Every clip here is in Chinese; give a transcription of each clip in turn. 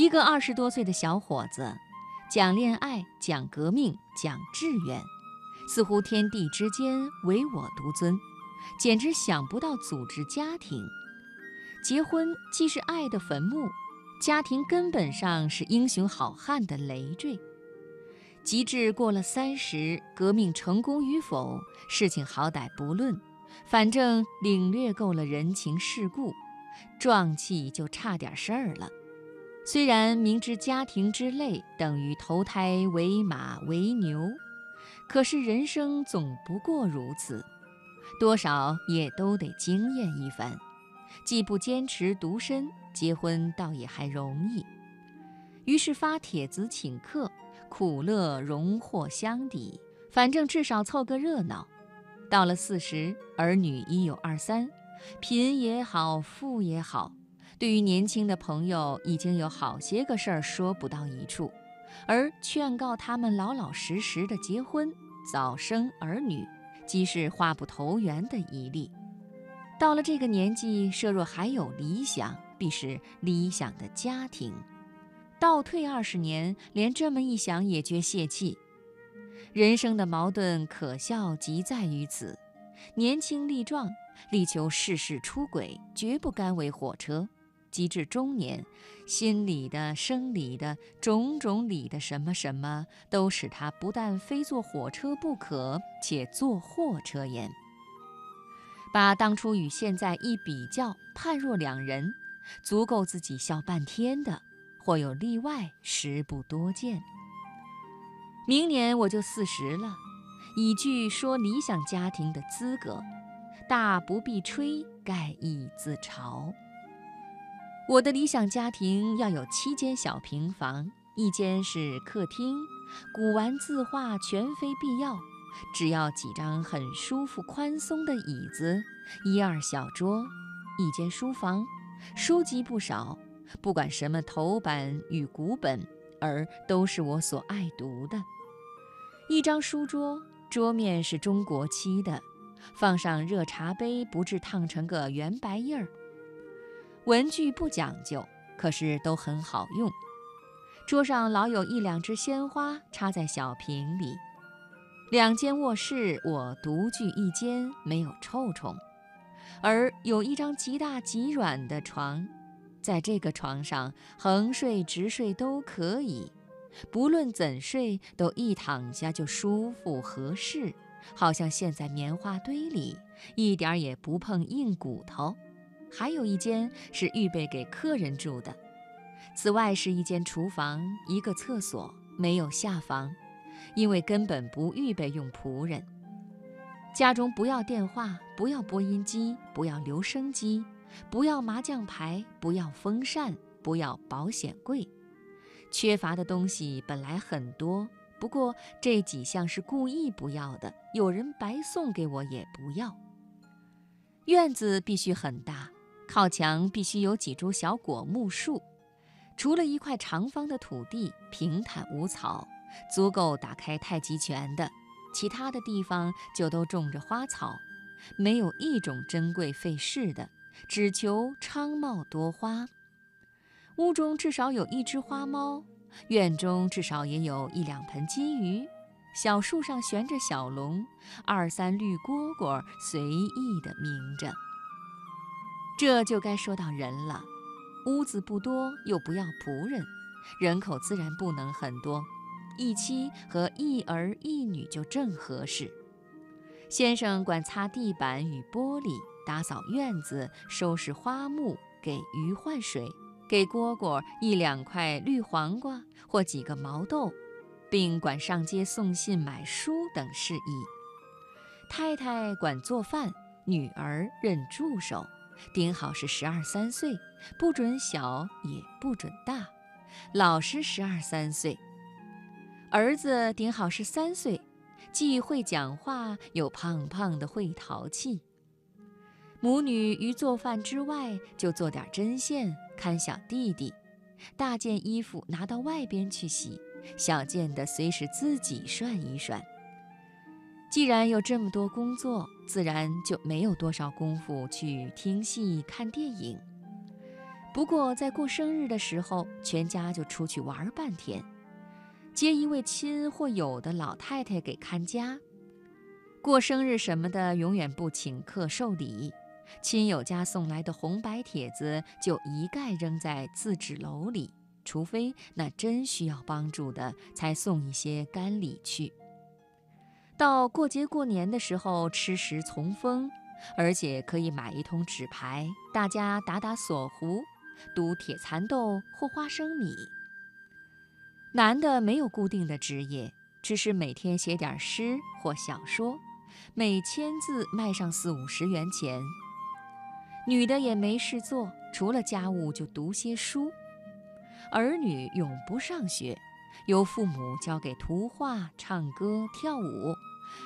一个二十多岁的小伙子，讲恋爱，讲革命，讲志愿，似乎天地之间唯我独尊，简直想不到组织家庭。结婚既是爱的坟墓，家庭根本上是英雄好汉的累赘。及至过了三十，革命成功与否，事情好歹不论，反正领略够了人情世故，壮气就差点事儿了。虽然明知家庭之累等于投胎为马为牛，可是人生总不过如此，多少也都得经验一番。既不坚持独身，结婚倒也还容易。于是发帖子请客。苦乐荣获相抵，反正至少凑个热闹。到了四十，儿女已有二三，贫也好，富也好，对于年轻的朋友，已经有好些个事儿说不到一处，而劝告他们老老实实的结婚，早生儿女，即是话不投缘的一例。到了这个年纪，设若还有理想，必是理想的家庭。倒退二十年，连这么一想也觉泄气。人生的矛盾可笑即在于此：年轻力壮，力求事事出轨，绝不甘为火车；及至中年，心理的、生理的种种理的什么什么，都使他不但非坐火车不可，且坐货车焉。把当初与现在一比较，判若两人，足够自己笑半天的。或有例外，实不多见。明年我就四十了，已具说理想家庭的资格，大不必吹，盖亦自嘲。我的理想家庭要有七间小平房，一间是客厅，古玩字画全非必要，只要几张很舒服宽松的椅子，一二小桌，一间书房，书籍不少。不管什么头版与古本，而都是我所爱读的。一张书桌，桌面是中国漆的，放上热茶杯，不致烫成个圆白印儿。文具不讲究，可是都很好用。桌上老有一两枝鲜花插在小瓶里。两间卧室，我独具一间，没有臭虫，而有一张极大极软的床。在这个床上横睡直睡都可以，不论怎睡都一躺下就舒服合适，好像陷在棉花堆里，一点也不碰硬骨头。还有一间是预备给客人住的，此外是一间厨房，一个厕所，没有下房，因为根本不预备用仆人。家中不要电话，不要播音机，不要留声机。不要麻将牌，不要风扇，不要保险柜。缺乏的东西本来很多，不过这几项是故意不要的，有人白送给我也不要。院子必须很大，靠墙必须有几株小果木树，除了一块长方的土地，平坦无草，足够打开太极拳的，其他的地方就都种着花草，没有一种珍贵费事的。只求昌茂多花，屋中至少有一只花猫，院中至少也有一两盆金鱼，小树上悬着小龙，二三绿蝈蝈随意地鸣着。这就该说到人了，屋子不多，又不要仆人，人口自然不能很多，一妻和一儿一女就正合适。先生管擦地板与玻璃。打扫院子，收拾花木，给鱼换水，给蝈蝈一两块绿黄瓜或几个毛豆，并管上街送信、买书等事宜。太太管做饭，女儿任助手，顶好是十二三岁，不准小也不准大，老实十二三岁。儿子顶好是三岁，既会讲话，又胖胖的会淘气。母女于做饭之外，就做点针线，看小弟弟；大件衣服拿到外边去洗，小件的随时自己涮一涮。既然有这么多工作，自然就没有多少功夫去听戏、看电影。不过在过生日的时候，全家就出去玩半天，接一位亲或友的老太太给看家。过生日什么的，永远不请客受礼。亲友家送来的红白帖子，就一概扔在自纸篓里，除非那真需要帮助的，才送一些干礼去。到过节过年的时候，吃食从丰，而且可以买一通纸牌，大家打打锁胡。赌铁蚕豆或花生米。男的没有固定的职业，只是每天写点诗或小说，每千字卖上四五十元钱。女的也没事做，除了家务就读些书。儿女永不上学，由父母教给图画、唱歌、跳舞，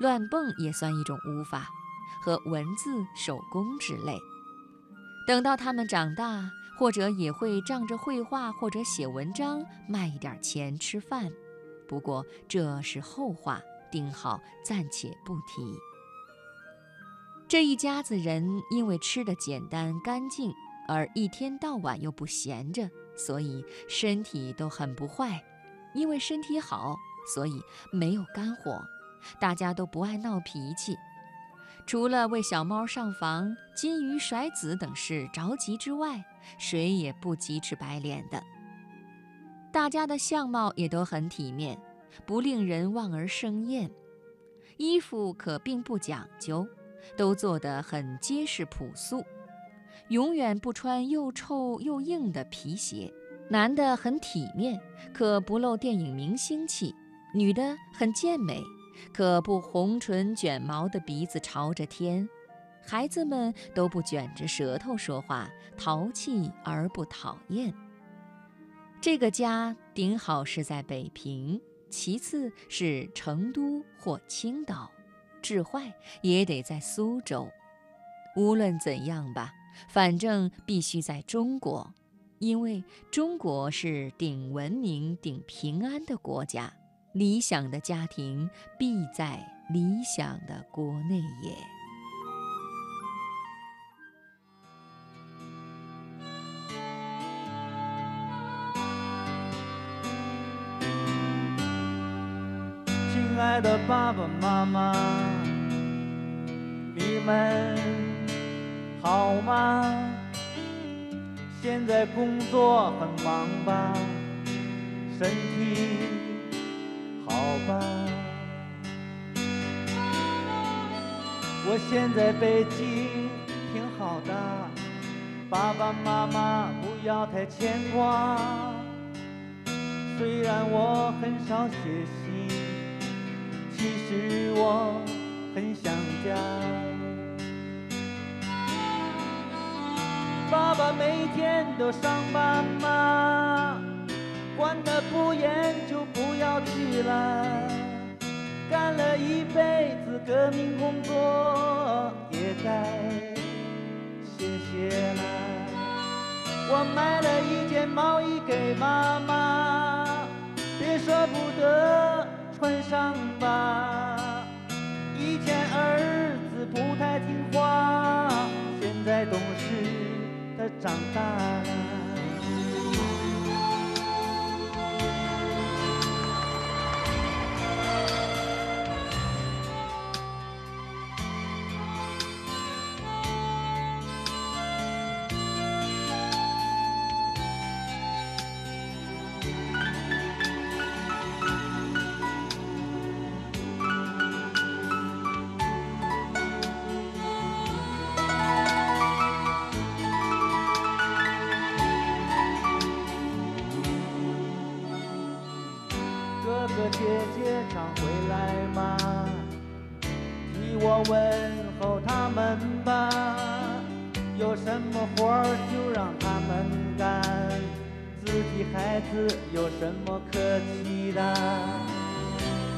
乱蹦也算一种舞法，和文字、手工之类。等到他们长大。或者也会仗着绘画或者写文章卖一点钱吃饭，不过这是后话，丁好暂且不提。这一家子人因为吃的简单干净，而一天到晚又不闲着，所以身体都很不坏。因为身体好，所以没有肝火，大家都不爱闹脾气。除了为小猫上房、金鱼甩子等事着急之外，谁也不急赤白脸的。大家的相貌也都很体面，不令人望而生厌。衣服可并不讲究，都做得很结实朴素，永远不穿又臭又硬的皮鞋。男的很体面，可不露电影明星气；女的很健美。可不红唇卷毛的鼻子朝着天，孩子们都不卷着舌头说话，淘气而不讨厌。这个家顶好是在北平，其次是成都或青岛，治坏也得在苏州。无论怎样吧，反正必须在中国，因为中国是顶文明、顶平安的国家。理想的家庭必在理想的国内也。亲爱的爸爸妈妈，你们好吗？现在工作很忙吧？身体？我现在北京挺好的，爸爸妈妈不要太牵挂。虽然我很少写信，其实我很想家。爸爸每天都上班吗？管得不严就不要去了，干了一辈子革命工作，也该歇歇了。我买了一件毛衣给妈妈，别舍不得穿上吧。哥哥姐姐常回来吗？替我问候他们吧。有什么活儿就让他们干，自己孩子有什么可气的？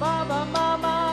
爸爸妈妈